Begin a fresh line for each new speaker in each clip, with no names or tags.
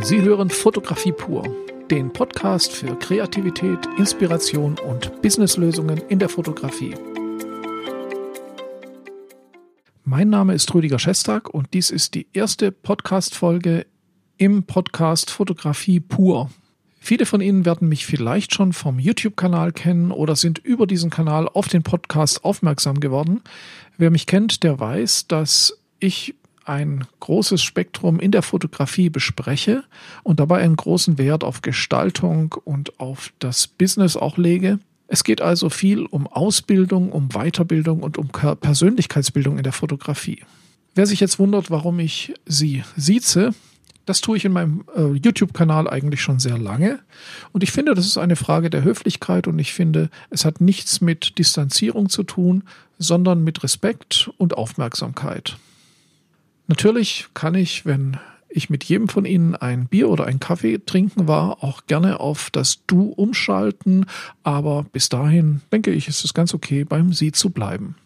Sie hören Fotografie pur, den Podcast für Kreativität, Inspiration und Businesslösungen in der Fotografie. Mein Name ist Rüdiger Schestag und dies ist die erste Podcast-Folge im Podcast Fotografie pur. Viele von Ihnen werden mich vielleicht schon vom YouTube-Kanal kennen oder sind über diesen Kanal auf den Podcast aufmerksam geworden. Wer mich kennt, der weiß, dass ich ein großes Spektrum in der Fotografie bespreche und dabei einen großen Wert auf Gestaltung und auf das Business auch lege. Es geht also viel um Ausbildung, um Weiterbildung und um Persönlichkeitsbildung in der Fotografie. Wer sich jetzt wundert, warum ich sie sieze, das tue ich in meinem äh, YouTube-Kanal eigentlich schon sehr lange. Und ich finde, das ist eine Frage der Höflichkeit und ich finde, es hat nichts mit Distanzierung zu tun, sondern mit Respekt und Aufmerksamkeit. Natürlich kann ich, wenn ich mit jedem von Ihnen ein Bier oder ein Kaffee trinken war, auch gerne auf das Du umschalten, aber bis dahin denke ich, ist es ganz okay, beim Sie zu bleiben.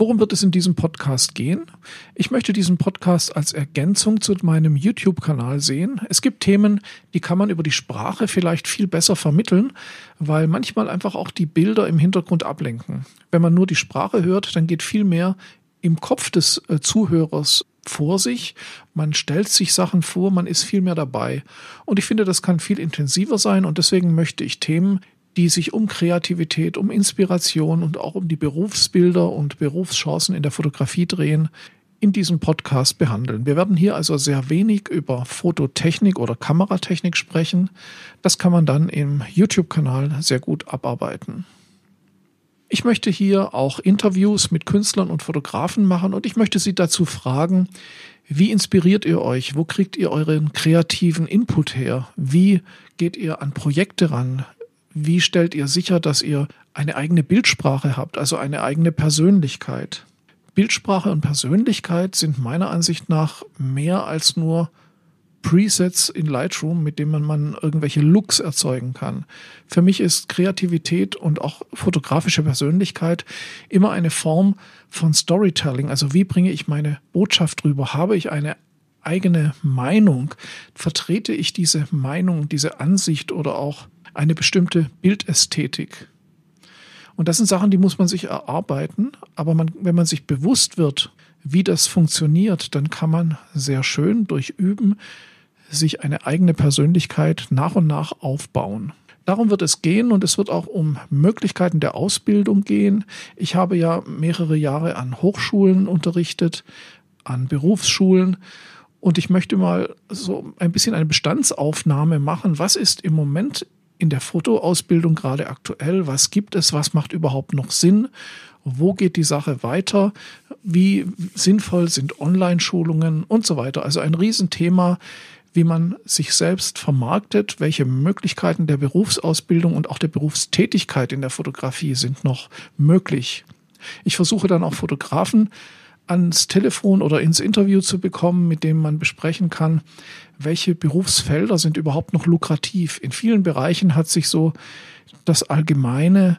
Worum wird es in diesem Podcast gehen? Ich möchte diesen Podcast als Ergänzung zu meinem YouTube-Kanal sehen. Es gibt Themen, die kann man über die Sprache vielleicht viel besser vermitteln, weil manchmal einfach auch die Bilder im Hintergrund ablenken. Wenn man nur die Sprache hört, dann geht viel mehr im Kopf des äh, Zuhörers vor sich, man stellt sich Sachen vor, man ist viel mehr dabei. Und ich finde, das kann viel intensiver sein und deswegen möchte ich Themen, die sich um Kreativität, um Inspiration und auch um die Berufsbilder und Berufschancen in der Fotografie drehen, in diesem Podcast behandeln. Wir werden hier also sehr wenig über Fototechnik oder Kameratechnik sprechen. Das kann man dann im YouTube-Kanal sehr gut abarbeiten. Ich möchte hier auch Interviews mit Künstlern und Fotografen machen und ich möchte Sie dazu fragen, wie inspiriert ihr euch? Wo kriegt ihr euren kreativen Input her? Wie geht ihr an Projekte ran? Wie stellt ihr sicher, dass ihr eine eigene Bildsprache habt, also eine eigene Persönlichkeit? Bildsprache und Persönlichkeit sind meiner Ansicht nach mehr als nur Presets in Lightroom, mit denen man, irgendwelche Looks erzeugen kann. Für mich ist Kreativität und auch fotografische Persönlichkeit immer eine Form von Storytelling. Also wie bringe ich meine Botschaft rüber? Habe ich eine eigene Meinung? Vertrete ich diese Meinung, diese Ansicht oder auch eine bestimmte Bildästhetik? Und das sind Sachen, die muss man sich erarbeiten. Aber man, wenn man sich bewusst wird, wie das funktioniert, dann kann man sehr schön durch Üben sich eine eigene Persönlichkeit nach und nach aufbauen. Darum wird es gehen und es wird auch um Möglichkeiten der Ausbildung gehen. Ich habe ja mehrere Jahre an Hochschulen unterrichtet, an Berufsschulen und ich möchte mal so ein bisschen eine Bestandsaufnahme machen. Was ist im Moment in der Fotoausbildung gerade aktuell? Was gibt es? Was macht überhaupt noch Sinn? Wo geht die Sache weiter? Wie sinnvoll sind Online-Schulungen und so weiter? Also ein Riesenthema, wie man sich selbst vermarktet, welche Möglichkeiten der Berufsausbildung und auch der Berufstätigkeit in der Fotografie sind noch möglich. Ich versuche dann auch Fotografen ans Telefon oder ins Interview zu bekommen, mit dem man besprechen kann, welche Berufsfelder sind überhaupt noch lukrativ. In vielen Bereichen hat sich so das allgemeine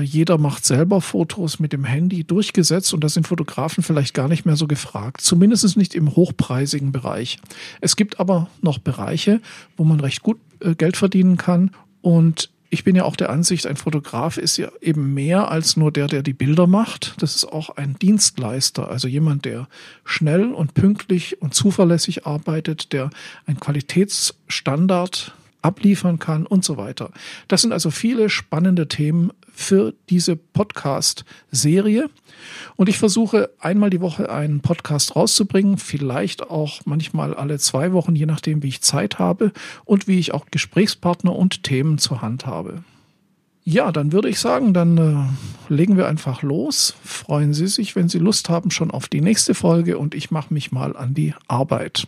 jeder macht selber Fotos mit dem Handy durchgesetzt und da sind Fotografen vielleicht gar nicht mehr so gefragt. Zumindest nicht im hochpreisigen Bereich. Es gibt aber noch Bereiche, wo man recht gut äh, Geld verdienen kann und ich bin ja auch der Ansicht, ein Fotograf ist ja eben mehr als nur der, der die Bilder macht. Das ist auch ein Dienstleister, also jemand, der schnell und pünktlich und zuverlässig arbeitet, der ein Qualitätsstandard abliefern kann und so weiter. Das sind also viele spannende Themen für diese Podcast-Serie. Und ich versuche einmal die Woche einen Podcast rauszubringen, vielleicht auch manchmal alle zwei Wochen, je nachdem, wie ich Zeit habe und wie ich auch Gesprächspartner und Themen zur Hand habe. Ja, dann würde ich sagen, dann äh, legen wir einfach los. Freuen Sie sich, wenn Sie Lust haben, schon auf die nächste Folge und ich mache mich mal an die Arbeit.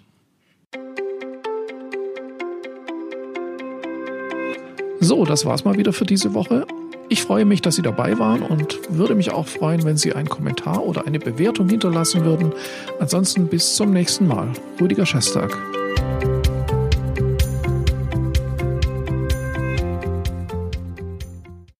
So, das war's mal wieder für diese Woche. Ich freue mich, dass Sie dabei waren und würde mich auch freuen, wenn Sie einen Kommentar oder eine Bewertung hinterlassen würden. Ansonsten bis zum nächsten Mal. Rüdiger Schestag.